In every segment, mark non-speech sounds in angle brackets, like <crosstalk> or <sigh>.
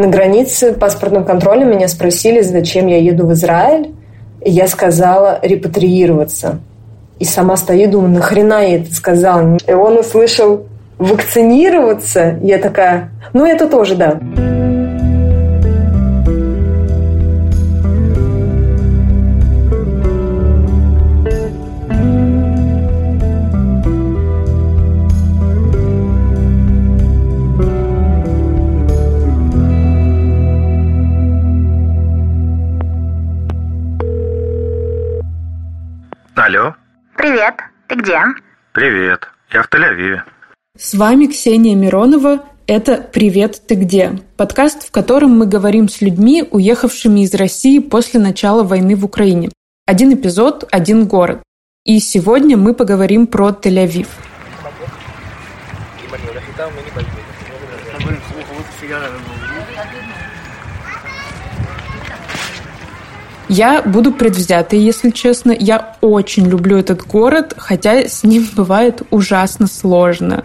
На границе паспортным контролем меня спросили, зачем я еду в Израиль. И я сказала репатриироваться. И сама стою, думаю, нахрена я это сказала? И он услышал вакцинироваться. Я такая, ну это тоже, да. Привет. Ты где? Привет. Я в Тель-Авиве. С вами Ксения Миронова. Это «Привет, ты где?» Подкаст, в котором мы говорим с людьми, уехавшими из России после начала войны в Украине. Один эпизод, один город. И сегодня мы поговорим про Тель-Авив. Я буду предвзятой, если честно. Я очень люблю этот город, хотя с ним <laughs> бывает ужасно сложно.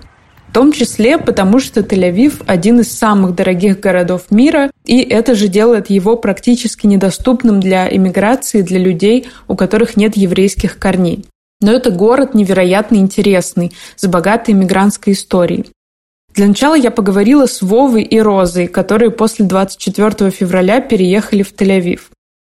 В том числе потому, что Тель-Авив – один из самых дорогих городов мира, и это же делает его практически недоступным для иммиграции, для людей, у которых нет еврейских корней. Но это город невероятно интересный, с богатой иммигрантской историей. Для начала я поговорила с Вовой и Розой, которые после 24 февраля переехали в Тель-Авив.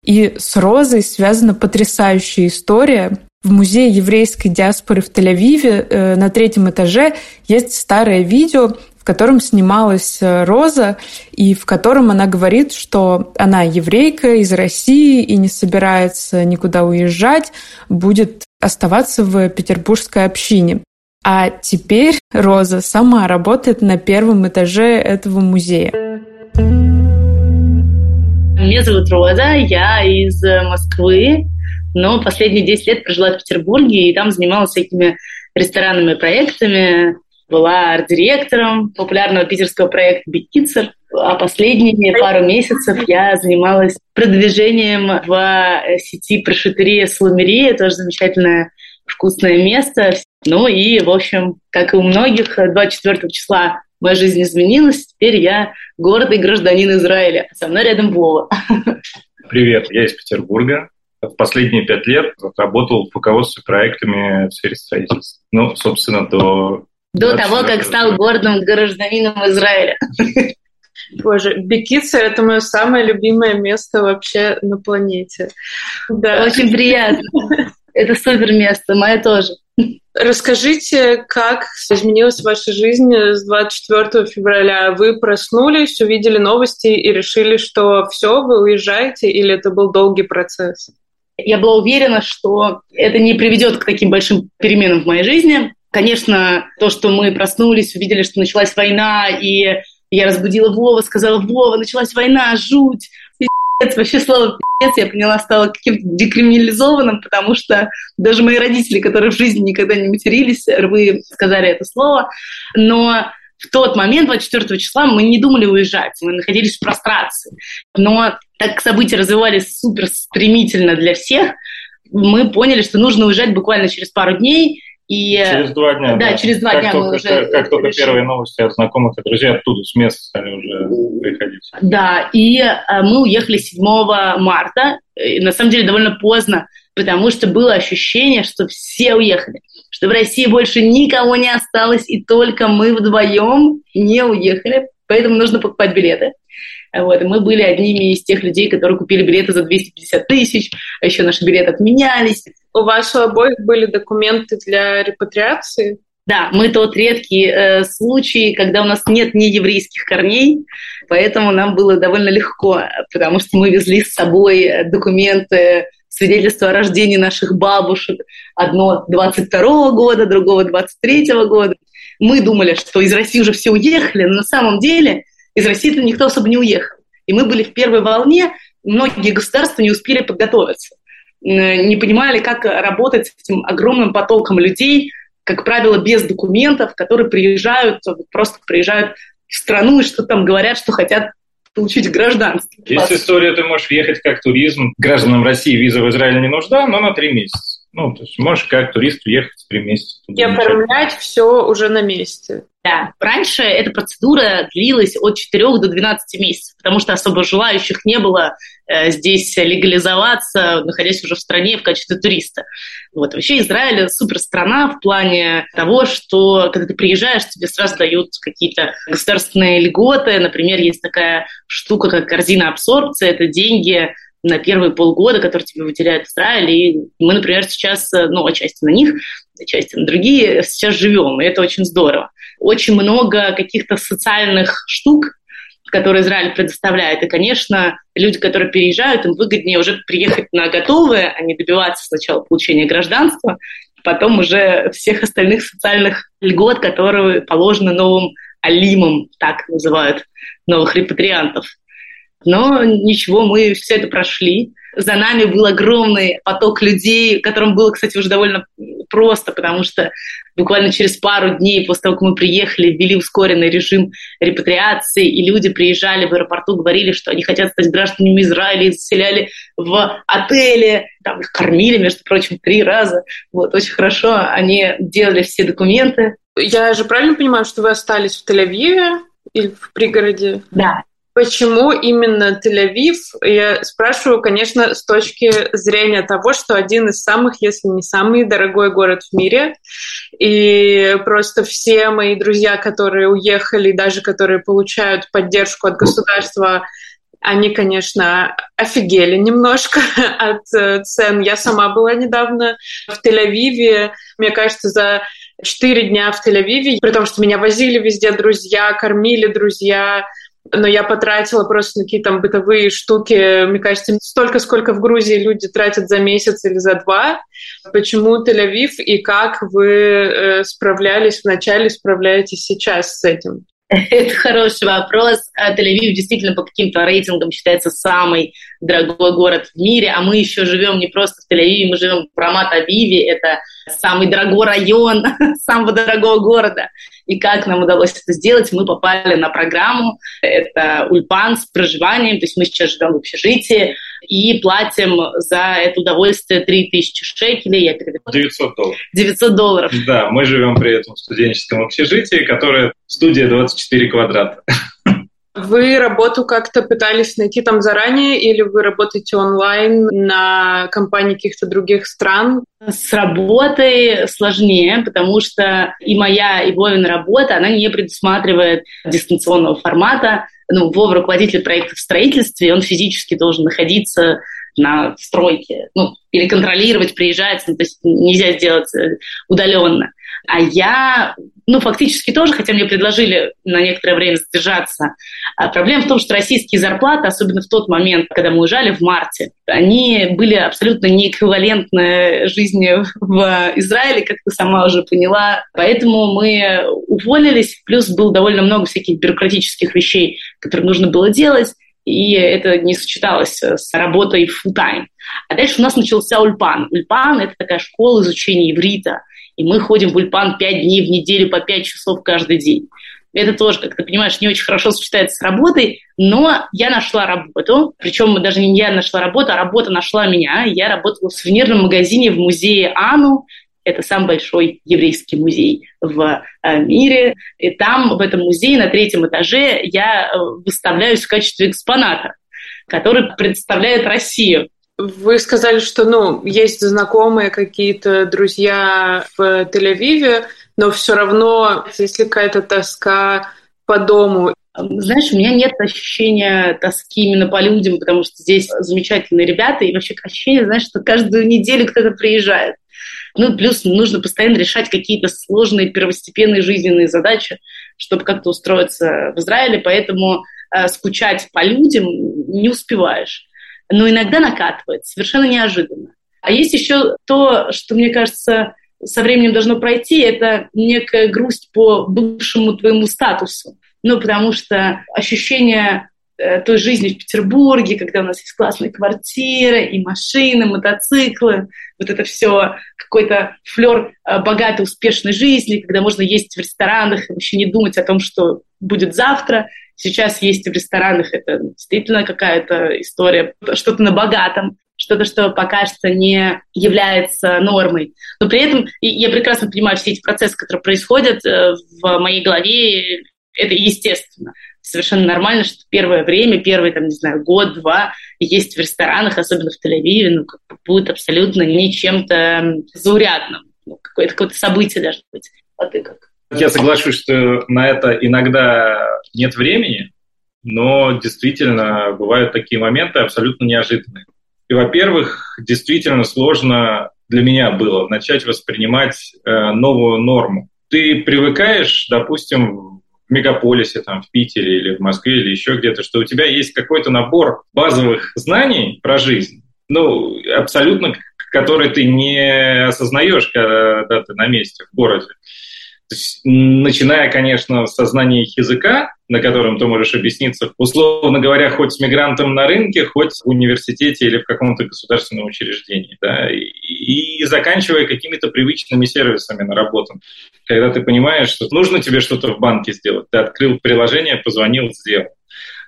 И с Розой связана потрясающая история. В музее еврейской диаспоры в Тель-Авиве э, на третьем этаже есть старое видео, в котором снималась э, Роза, и в котором она говорит, что она еврейка из России и не собирается никуда уезжать, будет оставаться в петербургской общине. А теперь Роза сама работает на первом этаже этого музея. Меня зовут Роза, я из Москвы, но последние 10 лет прожила в Петербурге и там занималась всякими ресторанными проектами, была арт-директором популярного питерского проекта «Бикицер», а последние пару месяцев я занималась продвижением в сети прошитерия Слумерия, тоже замечательное вкусное место. Ну и, в общем, как и у многих, 24 числа моя жизнь изменилась, теперь я гордый гражданин Израиля. Со мной рядом Вова. Привет, я из Петербурга. В последние пять лет работал в руководстве проектами в сфере строительства. Ну, собственно, до... До того, как стал гордым гражданином Израиля. Боже, Бекица – это мое самое любимое место вообще на планете. Да. Очень приятно. Это супер место, мое тоже. Расскажите, как изменилась ваша жизнь с 24 февраля? Вы проснулись, увидели новости и решили, что все, вы уезжаете, или это был долгий процесс? Я была уверена, что это не приведет к таким большим переменам в моей жизни. Конечно, то, что мы проснулись, увидели, что началась война, и я разбудила Вова, сказала, Вова, началась война, жуть, вообще слово пи***ц, я поняла, стало каким-то декриминализованным, потому что даже мои родители, которые в жизни никогда не матерились, рвы сказали это слово. Но в тот момент, 24 числа, мы не думали уезжать, мы находились в прострации. Но так события развивались супер стремительно для всех, мы поняли, что нужно уезжать буквально через пару дней, и, через два дня. Да, да. через два как дня только, мы уже. Как, как только первые новости от знакомых и друзей оттуда с места стали уже приходить. Да, и а, мы уехали 7 марта. И, на самом деле довольно поздно, потому что было ощущение, что все уехали, что в России больше никого не осталось, и только мы вдвоем не уехали. Поэтому нужно покупать билеты. Вот, и мы были одними из тех людей, которые купили билеты за 250 тысяч, а еще наши билеты отменялись. У вас у обоих были документы для репатриации? Да, мы тот редкий э, случай, когда у нас нет нееврейских корней, поэтому нам было довольно легко, потому что мы везли с собой документы, свидетельства о рождении наших бабушек. Одно 22 года, другого 23 года. Мы думали, что из России уже все уехали, но на самом деле из России-то никто особо не уехал. И мы были в первой волне, многие государства не успели подготовиться не понимали, как работать с этим огромным потоком людей, как правило, без документов, которые приезжают, просто приезжают в страну и что там говорят, что хотят получить гражданство. Есть история, ты можешь въехать как туризм. Гражданам России виза в Израиль не нужна, но на три месяца. Ну, то есть можешь как турист уехать три месяца. И оформлять все уже на месте. Да, раньше эта процедура длилась от 4 до 12 месяцев, потому что особо желающих не было э, здесь легализоваться, находясь уже в стране в качестве туриста. Вот. Вообще Израиль супер страна в плане того, что когда ты приезжаешь, тебе сразу дают какие-то государственные льготы. Например, есть такая штука, как корзина абсорбции. Это деньги на первые полгода, которые тебе выделяют Израиль. И мы, например, сейчас, э, ну, отчасти на них, отчасти на другие, сейчас живем, и это очень здорово. Очень много каких-то социальных штук, которые Израиль предоставляет. И, конечно, люди, которые переезжают, им выгоднее уже приехать на готовое, а не добиваться сначала получения гражданства, потом уже всех остальных социальных льгот, которые положены новым алимам, так называют новых репатриантов. Но ничего, мы все это прошли. За нами был огромный поток людей, которым было, кстати, уже довольно просто, потому что буквально через пару дней после того, как мы приехали, ввели ускоренный режим репатриации, и люди приезжали в аэропорту, говорили, что они хотят стать гражданами Израиля, и заселяли в отеле, там их кормили, между прочим, три раза. Вот, очень хорошо. Они делали все документы. Я же правильно понимаю, что вы остались в Тель-Авиве или в пригороде? Да, Почему именно Тель-Авив? Я спрашиваю, конечно, с точки зрения того, что один из самых, если не самый дорогой город в мире. И просто все мои друзья, которые уехали, даже которые получают поддержку от государства, они, конечно, офигели немножко <laughs> от э, цен. Я сама была недавно в Тель-Авиве. Мне кажется, за четыре дня в Тель-Авиве, при том, что меня возили везде друзья, кормили друзья, но я потратила просто на какие-то бытовые штуки, мне кажется, столько, сколько в Грузии люди тратят за месяц или за два. Почему Тель-Авив и как вы э, справлялись вначале, справляетесь сейчас с этим? Это хороший вопрос. А Тель-Авив действительно по каким-то рейтингам считается самый дорогой город в мире, а мы еще живем не просто в Тель-Авиве, мы живем в Рамат-Авиве, это самый дорогой район <laughs> самого дорогого города. И как нам удалось это сделать? Мы попали на программу, это Ульпан с проживанием, то есть мы сейчас живем в общежитии и платим за это удовольствие 3000 шекелей. Я передаю. 900 долларов. 900 долларов. Да, мы живем при этом в студенческом общежитии, которое студия 24 квадрата. Вы работу как-то пытались найти там заранее или вы работаете онлайн на компании каких-то других стран? С работой сложнее, потому что и моя, и Вовина работа, она не предусматривает дистанционного формата. Ну, Вова руководитель проекта в строительстве, он физически должен находиться на стройке, ну, или контролировать, приезжать, ну, то есть нельзя сделать э, удаленно. А я, ну, фактически тоже, хотя мне предложили на некоторое время задержаться. А проблема в том, что российские зарплаты, особенно в тот момент, когда мы уезжали в марте, они были абсолютно неэквивалентны жизни в Израиле, как ты сама уже поняла. Поэтому мы уволились, плюс было довольно много всяких бюрократических вещей, которые нужно было делать и это не сочеталось с работой full time. А дальше у нас начался Ульпан. Ульпан – это такая школа изучения иврита – и мы ходим в Ульпан пять дней в неделю по пять часов каждый день. Это тоже, как ты понимаешь, не очень хорошо сочетается с работой, но я нашла работу, причем даже не я нашла работу, а работа нашла меня. Я работала в сувенирном магазине в музее Ану, это самый большой еврейский музей в э, мире. И там, в этом музее, на третьем этаже, я э, выставляюсь в качестве экспоната, который представляет Россию. Вы сказали, что ну, есть знакомые какие-то друзья в Тель-Авиве, но все равно, если какая-то тоска по дому. Знаешь, у меня нет ощущения тоски именно по людям, потому что здесь замечательные ребята, и вообще ощущение, знаешь, что каждую неделю кто-то приезжает. Ну, плюс нужно постоянно решать какие-то сложные первостепенные жизненные задачи, чтобы как-то устроиться в Израиле, поэтому э, скучать по людям не успеваешь но иногда накатывает, совершенно неожиданно. А есть еще то, что, мне кажется, со временем должно пройти, это некая грусть по бывшему твоему статусу. Ну, потому что ощущение э, той жизни в Петербурге, когда у нас есть классные квартиры и машины, мотоциклы, вот это все какой-то флер э, богатой, успешной жизни, когда можно есть в ресторанах и вообще не думать о том, что будет завтра. Сейчас есть в ресторанах, это действительно какая-то история, что-то на богатом, что-то, что пока что не является нормой. Но при этом я прекрасно понимаю все эти процессы, которые происходят э, в моей голове, это естественно. Совершенно нормально, что первое время, первый, там, не знаю, год-два есть в ресторанах, особенно в Тель-Авиве, ну, как бы будет абсолютно не чем-то заурядным. Ну, какое-то, какое-то событие должно быть. А ты как? Я соглашусь, что на это иногда нет времени, но действительно бывают такие моменты абсолютно неожиданные. И, во-первых, действительно сложно для меня было начать воспринимать э, новую норму. Ты привыкаешь, допустим, в мегаполисе, там, в Питере или в Москве или еще где-то, что у тебя есть какой-то набор базовых знаний про жизнь, ну, абсолютно, который ты не осознаешь, когда ты на месте в городе начиная, конечно, с знания языка, на котором ты можешь объясниться, условно говоря, хоть с мигрантом на рынке, хоть в университете или в каком-то государственном учреждении, да, и, и заканчивая какими-то привычными сервисами на работу. Когда ты понимаешь, что нужно тебе что-то в банке сделать, ты открыл приложение, позвонил, сделал.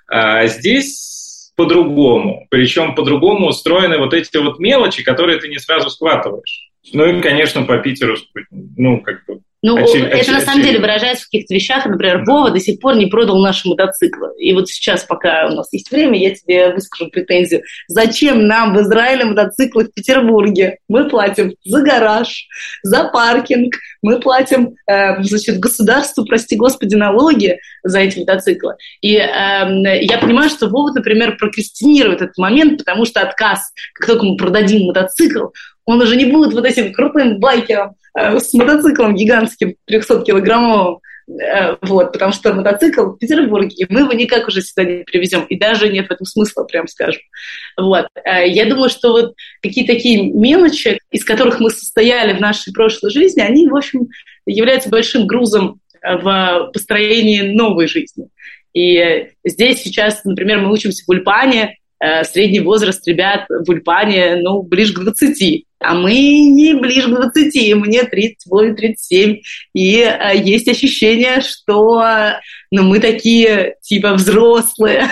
А здесь по-другому. Причем по-другому устроены вот эти вот мелочи, которые ты не сразу схватываешь. Ну и, конечно, по Питеру, ну, как бы ну, очевид, это очевид, на самом очевид. деле выражается в каких-то вещах. Например, Вова до сих пор не продал наши мотоциклы. И вот сейчас, пока у нас есть время, я тебе выскажу претензию. Зачем нам в Израиле мотоциклы в Петербурге? Мы платим за гараж, за паркинг, мы платим, э, значит, государству, прости господи, налоги за эти мотоциклы. И э, я понимаю, что Вова, например, прокрастинирует этот момент, потому что отказ, как только мы продадим мотоцикл, он уже не будет вот этим крутым байкером с мотоциклом гигантским 300-килограммовым, э, вот, потому что мотоцикл в Петербурге, мы его никак уже сюда не привезем, и даже нет в этом смысла, прям скажем. Вот. Э, я думаю, что вот какие такие мелочи, из которых мы состояли в нашей прошлой жизни, они, в общем, являются большим грузом в построении новой жизни. И здесь сейчас, например, мы учимся в Ульпане, средний возраст ребят в Ульпане, ну, ближе к 20. А мы не ближе к 20, мне 38-37. И э, есть ощущение, что ну, мы такие типа взрослые.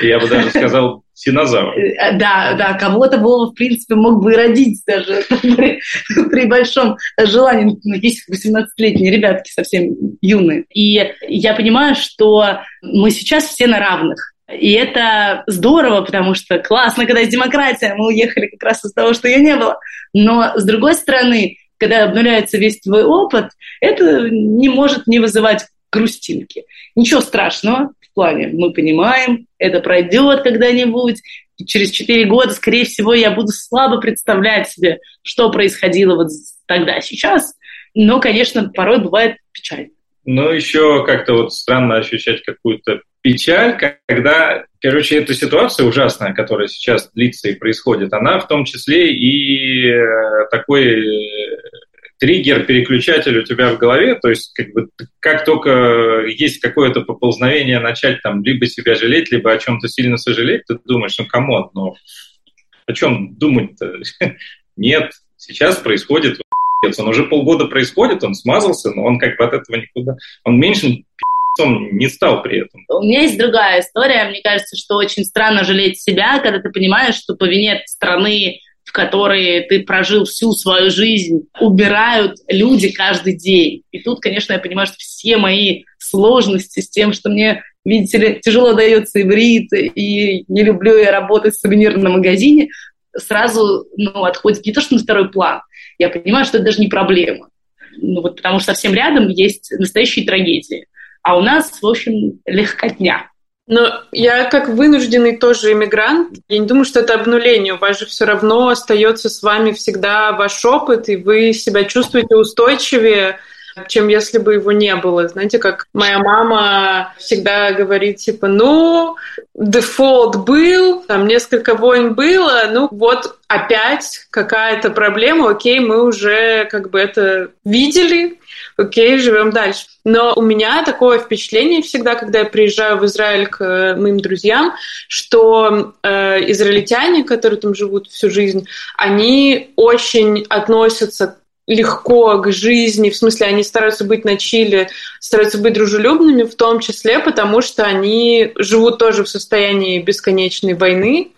Я бы даже сказал, динозавр. Э, да, да, кого-то Вова, в принципе, мог бы и родить даже при, <laughs> при большом желании. Ну, есть 18-летние ребятки совсем юные. И я понимаю, что мы сейчас все на равных. И это здорово, потому что классно, когда есть демократия, мы уехали как раз из того, что ее не было. Но, с другой стороны, когда обнуляется весь твой опыт, это не может не вызывать грустинки. Ничего страшного в плане, мы понимаем, это пройдет когда-нибудь, через четыре года, скорее всего, я буду слабо представлять себе, что происходило вот тогда, сейчас. Но, конечно, порой бывает печально. Ну, еще как-то вот странно ощущать какую-то печаль, когда, короче, эта ситуация ужасная, которая сейчас длится и происходит, она в том числе и э, такой э, триггер, переключатель у тебя в голове, то есть как бы как только есть какое-то поползновение начать там либо себя жалеть, либо о чем-то сильно сожалеть, ты думаешь, ну come on, ну о чем думать-то? <laughs> Нет, сейчас происходит <laughs> он уже полгода происходит, он смазался, но он как бы от этого никуда, он меньше он не стал при этом. У меня есть другая история. Мне кажется, что очень странно жалеть себя, когда ты понимаешь, что по вине страны, в которой ты прожил всю свою жизнь, убирают люди каждый день. И тут, конечно, я понимаю, что все мои сложности с тем, что мне, видите ли, тяжело дается иврит, и не люблю я работать в сувенирном магазине, сразу ну, отходит не то, что на второй план. Я понимаю, что это даже не проблема. Ну, вот потому что совсем рядом есть настоящие трагедии а у нас, в общем, легкотня. Но я как вынужденный тоже иммигрант, я не думаю, что это обнуление. У вас же все равно остается с вами всегда ваш опыт, и вы себя чувствуете устойчивее, чем если бы его не было. Знаете, как моя мама всегда говорит, типа, ну, дефолт был, там несколько войн было, ну вот опять какая-то проблема, окей, мы уже как бы это видели, окей, живем дальше. Но у меня такое впечатление всегда, когда я приезжаю в Израиль к э, моим друзьям, что э, израильтяне, которые там живут всю жизнь, они очень относятся легко к жизни, в смысле они стараются быть на чили, стараются быть дружелюбными, в том числе потому, что они живут тоже в состоянии бесконечной войны,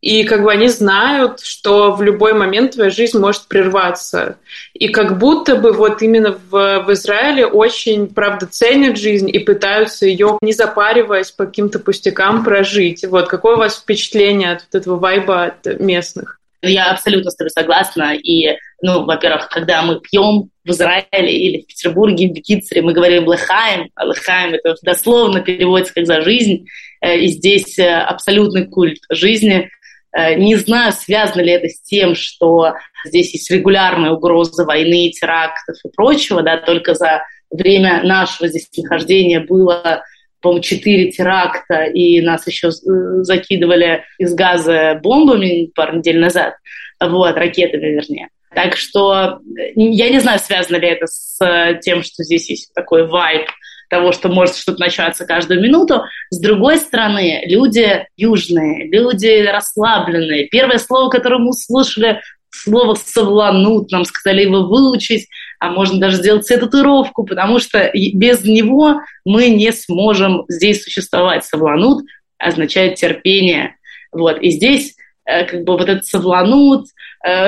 и как бы они знают, что в любой момент твоя жизнь может прерваться. И как будто бы вот именно в, в Израиле очень, правда, ценят жизнь и пытаются ее, не запариваясь по каким-то пустякам, прожить. Вот какое у вас впечатление от вот этого вайба от местных? Я абсолютно с тобой согласна. И, ну, во-первых, когда мы пьем в Израиле или в Петербурге, в Бекицере, мы говорим «лехаем», а «лехаем» — это дословно переводится как «за жизнь», э, и здесь э, абсолютный культ жизни. Э, не знаю, связано ли это с тем, что здесь есть регулярная угроза войны, терактов и прочего, да, только за время нашего здесь нахождения было по-моему, четыре теракта, и нас еще закидывали из газа бомбами пару недель назад, вот, ракетами, вернее. Так что я не знаю, связано ли это с тем, что здесь есть такой вайб того, что может что-то начаться каждую минуту. С другой стороны, люди южные, люди расслабленные. Первое слово, которое мы услышали, слово «совланут», нам сказали его выучить, а можно даже сделать себе татуировку, потому что без него мы не сможем здесь существовать. «Совланут» означает терпение. Вот. И здесь э, как бы вот этот «совланут», э,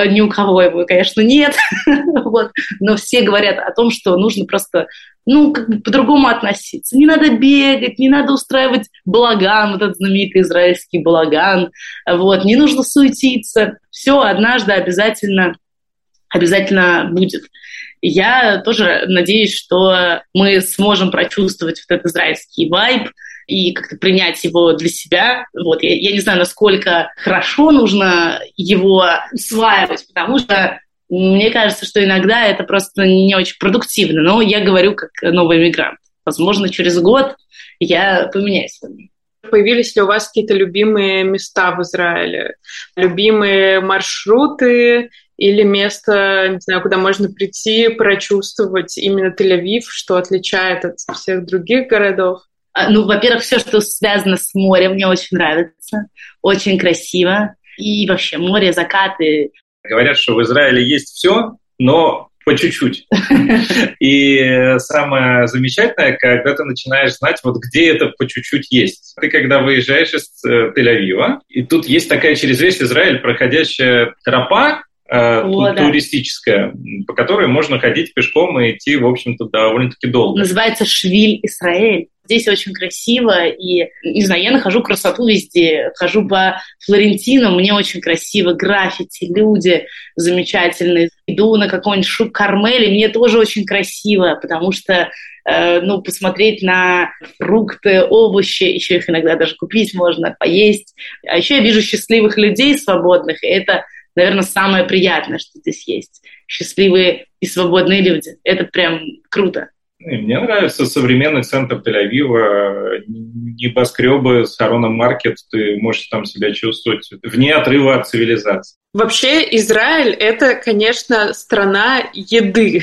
ни у кого его, конечно, нет, <laughs> вот. но все говорят о том, что нужно просто ну, как бы по-другому относиться. Не надо бегать, не надо устраивать балаган, вот этот знаменитый израильский балаган, вот, не нужно суетиться. Все однажды обязательно, обязательно будет. Я тоже надеюсь, что мы сможем прочувствовать вот этот израильский вайб, и как-то принять его для себя. Вот. Я, я не знаю, насколько хорошо нужно его усваивать, потому что мне кажется, что иногда это просто не очень продуктивно, но я говорю как новый мигрант. Возможно, через год я поменяюсь. Появились ли у вас какие-то любимые места в Израиле? Любимые маршруты или место, не знаю, куда можно прийти, прочувствовать именно Тель-Авив, что отличает от всех других городов? А, ну, во-первых, все, что связано с морем, мне очень нравится. Очень красиво. И вообще море, закаты, Говорят, что в Израиле есть все, но по чуть-чуть. <laughs> И самое замечательное, когда ты начинаешь знать, вот где это по чуть-чуть есть. Ты когда выезжаешь из э, Тель-Авива, и тут есть такая через весь Израиль проходящая тропа, э, О, туристическая, да. по которой можно ходить пешком и идти, в общем-то, довольно-таки долго. Называется Швиль Израиль. Здесь очень красиво, и, не знаю, я нахожу красоту везде. Хожу по Флорентину, мне очень красиво, граффити, люди замечательные. Иду на какой-нибудь шук Кармели, мне тоже очень красиво, потому что э, ну, посмотреть на фрукты, овощи, еще их иногда даже купить можно, поесть. А еще я вижу счастливых людей свободных, и это, наверное, самое приятное, что здесь есть. Счастливые и свободные люди. Это прям круто. И мне нравится современный центр Тель-Авива, небоскребы с Хароном Маркет, ты можешь там себя чувствовать вне отрыва от цивилизации. Вообще Израиль — это, конечно, страна еды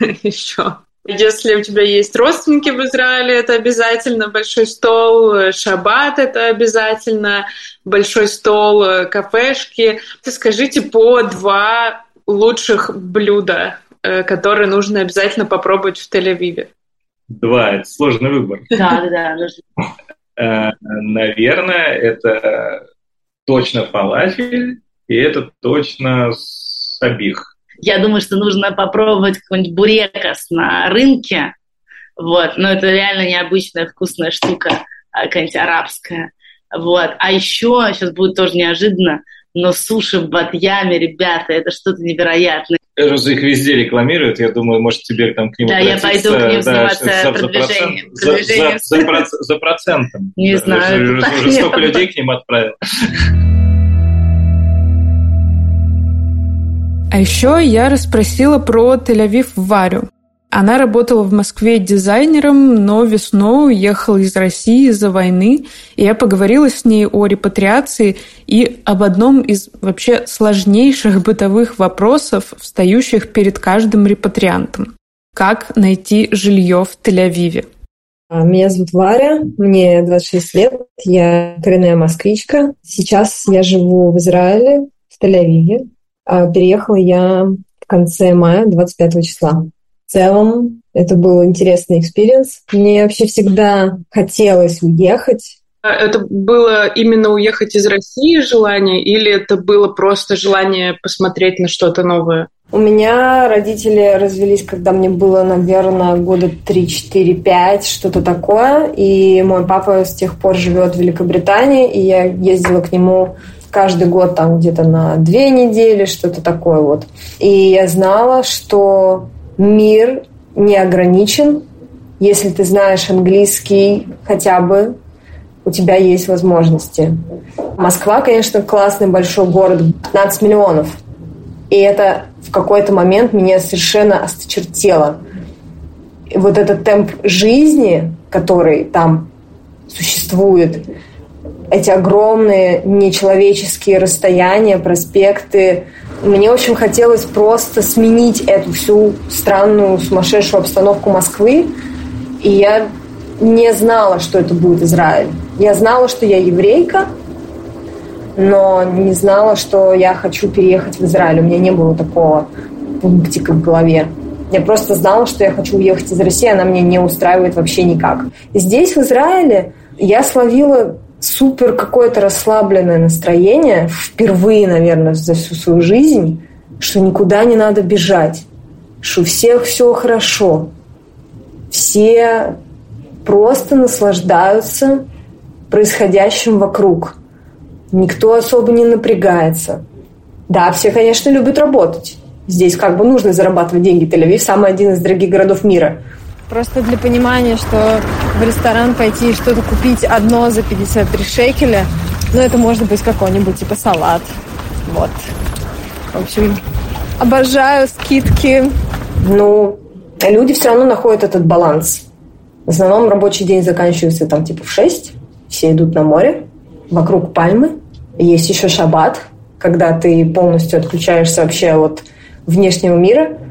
<laughs> еще. Если у тебя есть родственники в Израиле, это обязательно большой стол, шаббат — это обязательно большой стол, кафешки. Скажите по два лучших блюда Э, которые нужно обязательно попробовать в Тель-Авиве? Два. Это сложный выбор. Да, да, да. Э, наверное, это точно фалафель, и это точно сабих. Я думаю, что нужно попробовать какой-нибудь бурекос на рынке. Вот. Но это реально необычная вкусная штука, а, какая-нибудь арабская. Вот. А еще, сейчас будет тоже неожиданно, но суши в Батьяме, ребята, это что-то невероятное. Же их везде рекламируют, я думаю, может, тебе там к ним Да, я пойду к ним заниматься да, продвижением. За, продвижением. За, за, за, за процентом. Не да, знаю. Уже, уже столько людей к ним отправил. А еще я расспросила про Тель-Авив Варю. Она работала в Москве дизайнером, но весной уехала из России из-за войны, и я поговорила с ней о репатриации и об одном из вообще сложнейших бытовых вопросов, встающих перед каждым репатриантом. Как найти жилье в Тель-Авиве? Меня зовут Варя, мне 26 лет, я коренная москвичка. Сейчас я живу в Израиле, в Тель-Авиве. А, переехала я в конце мая, 25 числа. В целом, это был интересный experience. Мне вообще всегда хотелось уехать. Это было именно уехать из России желание, или это было просто желание посмотреть на что-то новое? У меня родители развелись, когда мне было, наверное, года 3-4-5, что-то такое. И мой папа с тех пор живет в Великобритании, и я ездила к нему каждый год там где-то на две недели, что-то такое вот. И я знала, что мир не ограничен. Если ты знаешь английский хотя бы, у тебя есть возможности. Москва, конечно, классный большой город, 15 миллионов. И это в какой-то момент меня совершенно осточертело. И вот этот темп жизни, который там существует, эти огромные нечеловеческие расстояния, проспекты. Мне очень хотелось просто сменить эту всю странную, сумасшедшую обстановку Москвы. И я не знала, что это будет Израиль. Я знала, что я еврейка, но не знала, что я хочу переехать в Израиль. У меня не было такого пунктика в голове. Я просто знала, что я хочу уехать из России, она меня не устраивает вообще никак. Здесь, в Израиле, я словила супер какое-то расслабленное настроение впервые, наверное, за всю свою жизнь, что никуда не надо бежать, что у всех все хорошо. Все просто наслаждаются происходящим вокруг. Никто особо не напрягается. Да, все, конечно, любят работать. Здесь как бы нужно зарабатывать деньги. Тель-Авив самый один из дорогих городов мира. Просто для понимания, что в ресторан пойти и что-то купить одно за 53 шекеля, ну, это может быть какой-нибудь типа салат. Вот. В общем, обожаю скидки. Ну, люди все равно находят этот баланс. В основном рабочий день заканчивается там типа в 6, все идут на море, вокруг пальмы. Есть еще шаббат, когда ты полностью отключаешься вообще от внешнего мира –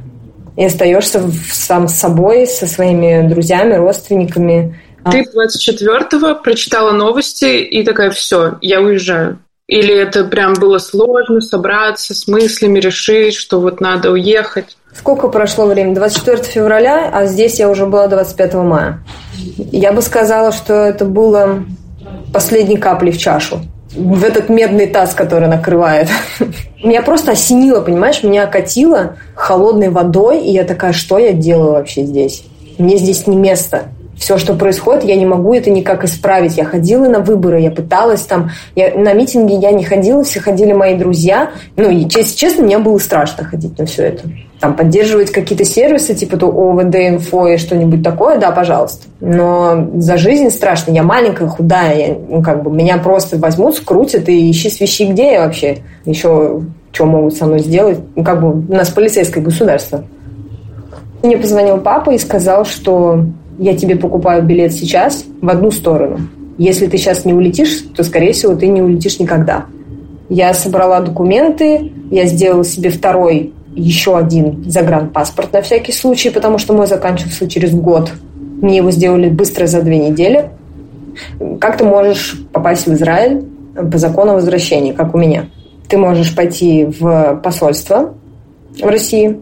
и остаешься сам с собой, со своими друзьями, родственниками. Ты 24-го прочитала новости и такая, все, я уезжаю. Или это прям было сложно собраться с мыслями, решить, что вот надо уехать? Сколько прошло времени? 24 февраля, а здесь я уже была 25 мая. Я бы сказала, что это было последней каплей в чашу в этот медный таз, который накрывает. <laughs> Меня просто осенило, понимаешь, меня окатило холодной водой, и я такая, что я делаю вообще здесь? Мне здесь не место. Все, что происходит, я не могу это никак исправить. Я ходила на выборы, я пыталась там... Я, на митинги я не ходила, все ходили мои друзья. Ну, и, честно, честно, мне было страшно ходить на все это там, поддерживать какие-то сервисы, типа то ОВД, инфо и что-нибудь такое, да, пожалуйста. Но за жизнь страшно. Я маленькая, худая, я, ну, как бы меня просто возьмут, скрутят и ищи свищи, где я вообще. Еще что могут со мной сделать. Ну, как бы у нас полицейское государство. Мне позвонил папа и сказал, что я тебе покупаю билет сейчас в одну сторону. Если ты сейчас не улетишь, то, скорее всего, ты не улетишь никогда. Я собрала документы, я сделала себе второй еще один загранпаспорт на всякий случай, потому что мой заканчивался через год. Мне его сделали быстро за две недели. Как ты можешь попасть в Израиль по закону возвращения, как у меня? Ты можешь пойти в посольство в России,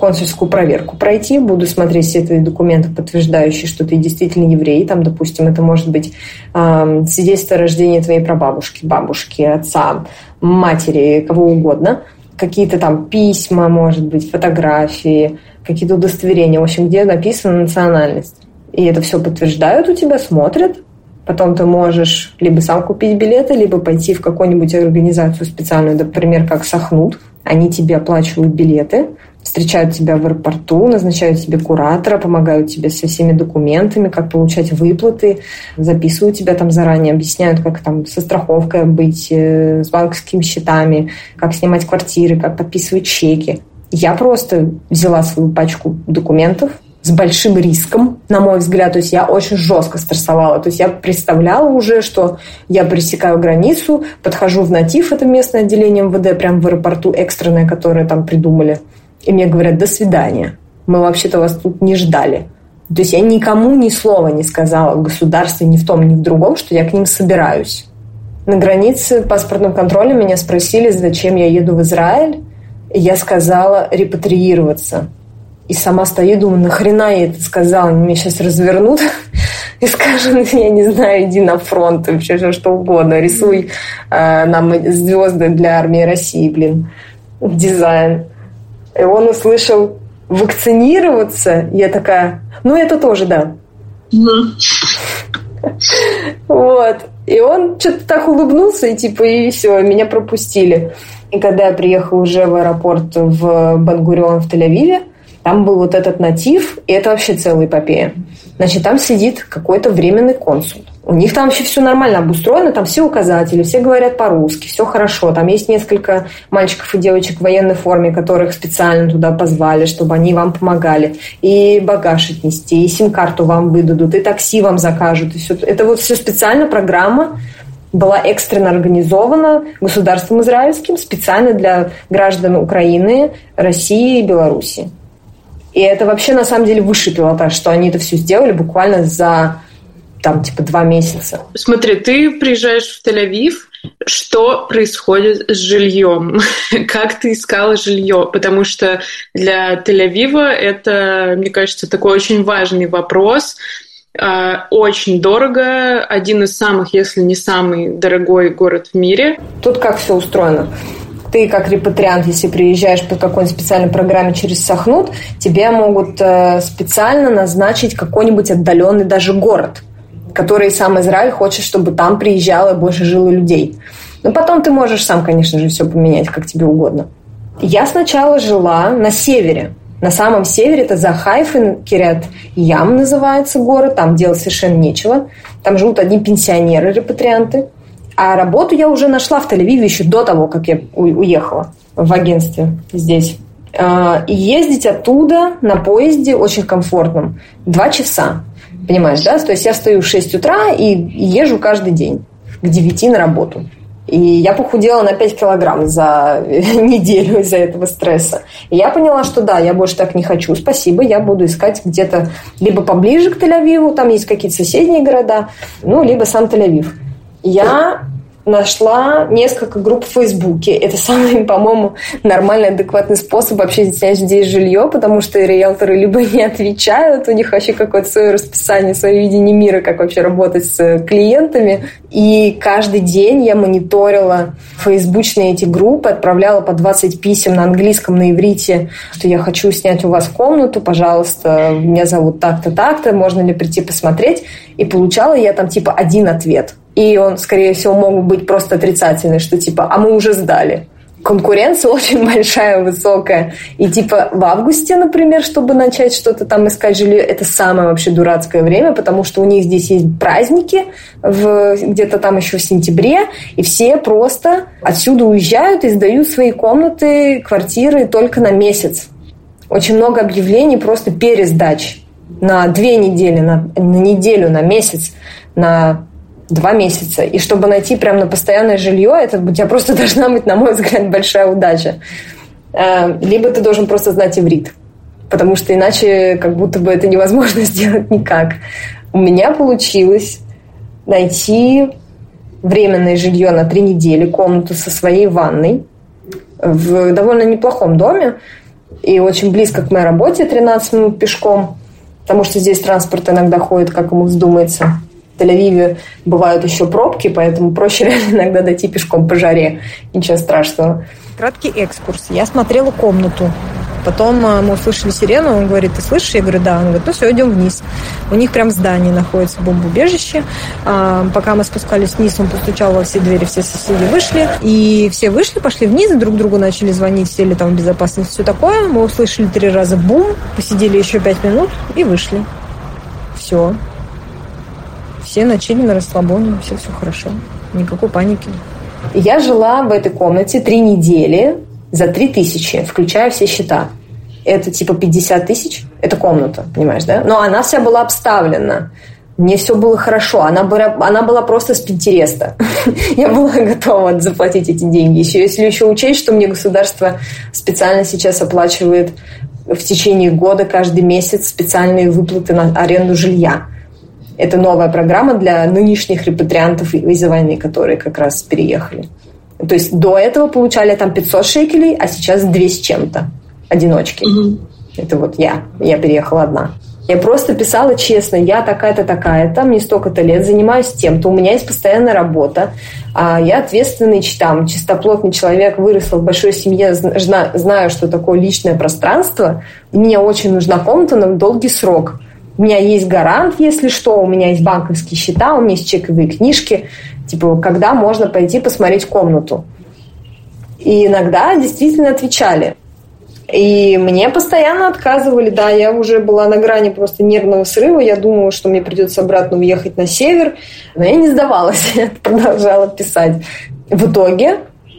консульскую проверку пройти, буду смотреть все твои документы, подтверждающие, что ты действительно еврей. Там, допустим, это может быть э, свидетельство о рождении твоей прабабушки, бабушки, отца, матери, кого угодно – какие-то там письма, может быть, фотографии, какие-то удостоверения, в общем, где написана национальность. И это все подтверждают у тебя, смотрят. Потом ты можешь либо сам купить билеты, либо пойти в какую-нибудь организацию специальную, например, как Сахнут. Они тебе оплачивают билеты, встречают тебя в аэропорту, назначают тебе куратора, помогают тебе со всеми документами, как получать выплаты, записывают тебя там заранее, объясняют, как там со страховкой быть, э, с банковскими счетами, как снимать квартиры, как подписывать чеки. Я просто взяла свою пачку документов, с большим риском, на мой взгляд. То есть я очень жестко стрессовала. То есть я представляла уже, что я пересекаю границу, подхожу в натив, это местное отделение МВД, прямо в аэропорту экстренное, которое там придумали. И мне говорят, до свидания. Мы вообще-то вас тут не ждали. То есть я никому ни слова не сказала в государстве, ни в том, ни в другом, что я к ним собираюсь. На границе паспортным контролем меня спросили, зачем я еду в Израиль. И я сказала репатриироваться. И сама стою, думаю, нахрена я это сказала? Они меня сейчас развернут <laughs> и скажем, я не знаю, иди на фронт, вообще что угодно, рисуй э, нам звезды для армии России, блин, дизайн. И он услышал вакцинироваться, я такая, ну это тоже, да. Вот. И он что-то так улыбнулся, и типа, и все, меня пропустили. И когда я приехала уже в аэропорт в Бангурион в Тель-Авиве, там был вот этот натив, и это вообще целая эпопея. Значит, там сидит какой-то временный консул. У них там вообще все нормально обустроено, там все указатели, все говорят по-русски, все хорошо. Там есть несколько мальчиков и девочек в военной форме, которых специально туда позвали, чтобы они вам помогали. И багаж отнести, и сим-карту вам выдадут, и такси вам закажут. И все. Это вот все специально программа была экстренно организована государством израильским специально для граждан Украины, России и Беларуси. И это вообще на самом деле высший пилотаж, что они это все сделали буквально за там типа два месяца. Смотри, ты приезжаешь в Тель-Авив, что происходит с жильем? <laughs> как ты искала жилье? Потому что для Тель-Авива это, мне кажется, такой очень важный вопрос. А, очень дорого, один из самых, если не самый дорогой город в мире. Тут как все устроено? ты как репатриант, если приезжаешь по какой-нибудь специальной программе через Сахнут, тебе могут э, специально назначить какой-нибудь отдаленный даже город, который сам Израиль хочет, чтобы там приезжало больше жило людей. Но потом ты можешь сам, конечно же, все поменять, как тебе угодно. Я сначала жила на севере. На самом севере это Захайфен, Кирят Ям называется город. Там делать совершенно нечего. Там живут одни пенсионеры, репатрианты. А работу я уже нашла в Тель-Авиве еще до того, как я уехала в агентстве здесь. А, и ездить оттуда на поезде очень комфортном. Два часа. Понимаешь, да? То есть я стою в 6 утра и езжу каждый день к 9 на работу. И я похудела на 5 килограмм за <laughs> неделю из-за этого стресса. И я поняла, что да, я больше так не хочу. Спасибо, я буду искать где-то либо поближе к Тель-Авиву, там есть какие-то соседние города, ну, либо сам Тель-Авив. Я нашла несколько групп в Фейсбуке. Это самый, <laughs> по-моему, нормальный, адекватный способ вообще снять здесь жилье, потому что риэлторы либо <laughs> не отвечают, у них вообще какое-то свое расписание, свое видение мира, как вообще работать с клиентами. И каждый день я мониторила фейсбучные эти группы, отправляла по 20 писем на английском, на иврите, что я хочу снять у вас комнату, пожалуйста, меня зовут так-то, так-то, можно ли прийти посмотреть. И получала я там типа один ответ – и он, скорее всего, мог быть просто отрицательный, что типа, а мы уже сдали. Конкуренция <laughs> очень большая, высокая. И типа в августе, например, чтобы начать что-то там искать жилье, это самое вообще дурацкое время, потому что у них здесь есть праздники в, где-то там еще в сентябре, и все просто отсюда уезжают и сдают свои комнаты, квартиры только на месяц. Очень много объявлений просто пересдач на две недели, на, на неделю, на месяц, на два месяца. И чтобы найти прям на постоянное жилье, это у тебя просто <laughs> должна быть, на мой взгляд, большая удача. Э, либо ты должен просто знать иврит, потому что иначе как будто бы это невозможно <laughs> сделать никак. У меня получилось найти временное жилье на три недели, комнату со своей ванной в довольно неплохом доме и очень близко к моей работе, 13 минут пешком, потому что здесь транспорт иногда ходит, как ему вздумается. Тель-Авиве бывают еще пробки, поэтому проще реально <laughs> иногда дойти пешком по жаре. Ничего страшного. Краткий экскурс. Я смотрела комнату. Потом э, мы услышали сирену, он говорит, ты слышишь? Я говорю, да. Он говорит, ну все, идем вниз. У них прям в здании находится бомбоубежище. А, пока мы спускались вниз, он постучал во все двери, все соседи вышли. И все вышли, пошли вниз, друг другу начали звонить, сели там в безопасность, все такое. Мы услышали три раза бум, посидели еще пять минут и вышли. Все. Все начали на расслабоне, все все хорошо, никакой паники. Я жила в этой комнате три недели за три тысячи, включая все счета. Это типа 50 тысяч, это комната, понимаешь, да? Но она вся была обставлена. Мне все было хорошо. Она была, она была просто с Пинтереста. <laughs> Я была готова заплатить эти деньги. Еще, если еще учесть, что мне государство специально сейчас оплачивает в течение года каждый месяц специальные выплаты на аренду жилья. Это новая программа для нынешних репатриантов из войны, которые как раз переехали. То есть до этого получали там 500 шекелей, а сейчас 200 с чем-то. Одиночки. Угу. Это вот я. Я переехала одна. Я просто писала честно, я такая-то, такая-то, мне столько-то лет, занимаюсь тем-то, у меня есть постоянная работа, а я ответственный, там, чистоплотный человек, выросла в большой семье, знаю, что такое личное пространство, мне очень нужна комната на долгий срок. У меня есть гарант, если что, у меня есть банковские счета, у меня есть чековые книжки, типа, когда можно пойти посмотреть комнату. И иногда действительно отвечали. И мне постоянно отказывали, да, я уже была на грани просто нервного срыва, я думала, что мне придется обратно уехать на север, но я не сдавалась, <laughs> я продолжала писать. В итоге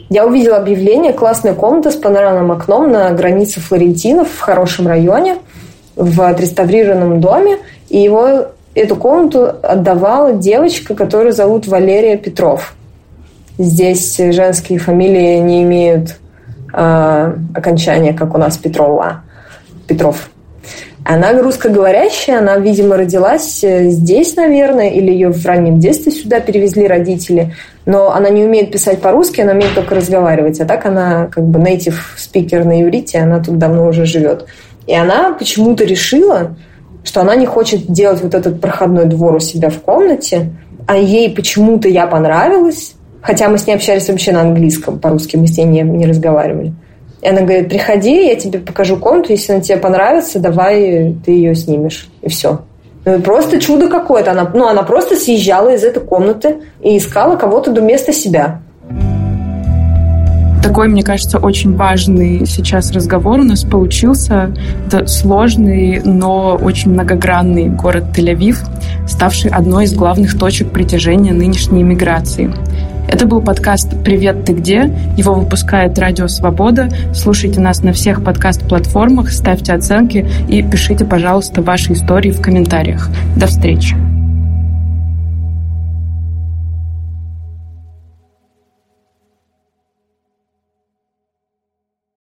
я увидела объявление «Классная комната с панорамным окном на границе Флорентинов в хорошем районе, в отреставрированном доме». И его, эту комнату отдавала девочка, которую зовут Валерия Петров. Здесь женские фамилии не имеют э, окончания, как у нас Петрова. Петров. Она русскоговорящая, она, видимо, родилась э, здесь, наверное, или ее в раннем детстве сюда перевезли родители, но она не умеет писать по-русски, она умеет только разговаривать, а так она как бы native спикер на иврите, она тут давно уже живет. И она почему-то решила, что она не хочет делать вот этот проходной двор у себя в комнате, а ей почему-то я понравилась, Хотя мы с ней общались вообще на английском, по-русски мы с ней не, не разговаривали. И она говорит, приходи, я тебе покажу комнату, если она тебе понравится, давай ты ее снимешь. И все. Ну, просто чудо какое-то. Она, ну, она просто съезжала из этой комнаты и искала кого-то вместо себя. Такой, мне кажется, очень важный сейчас разговор у нас получился. Это сложный, но очень многогранный город Тель-Авив, ставший одной из главных точек притяжения нынешней иммиграции. Это был подкаст «Привет, ты где?». Его выпускает Радио Свобода. Слушайте нас на всех подкаст-платформах, ставьте оценки и пишите, пожалуйста, ваши истории в комментариях. До встречи!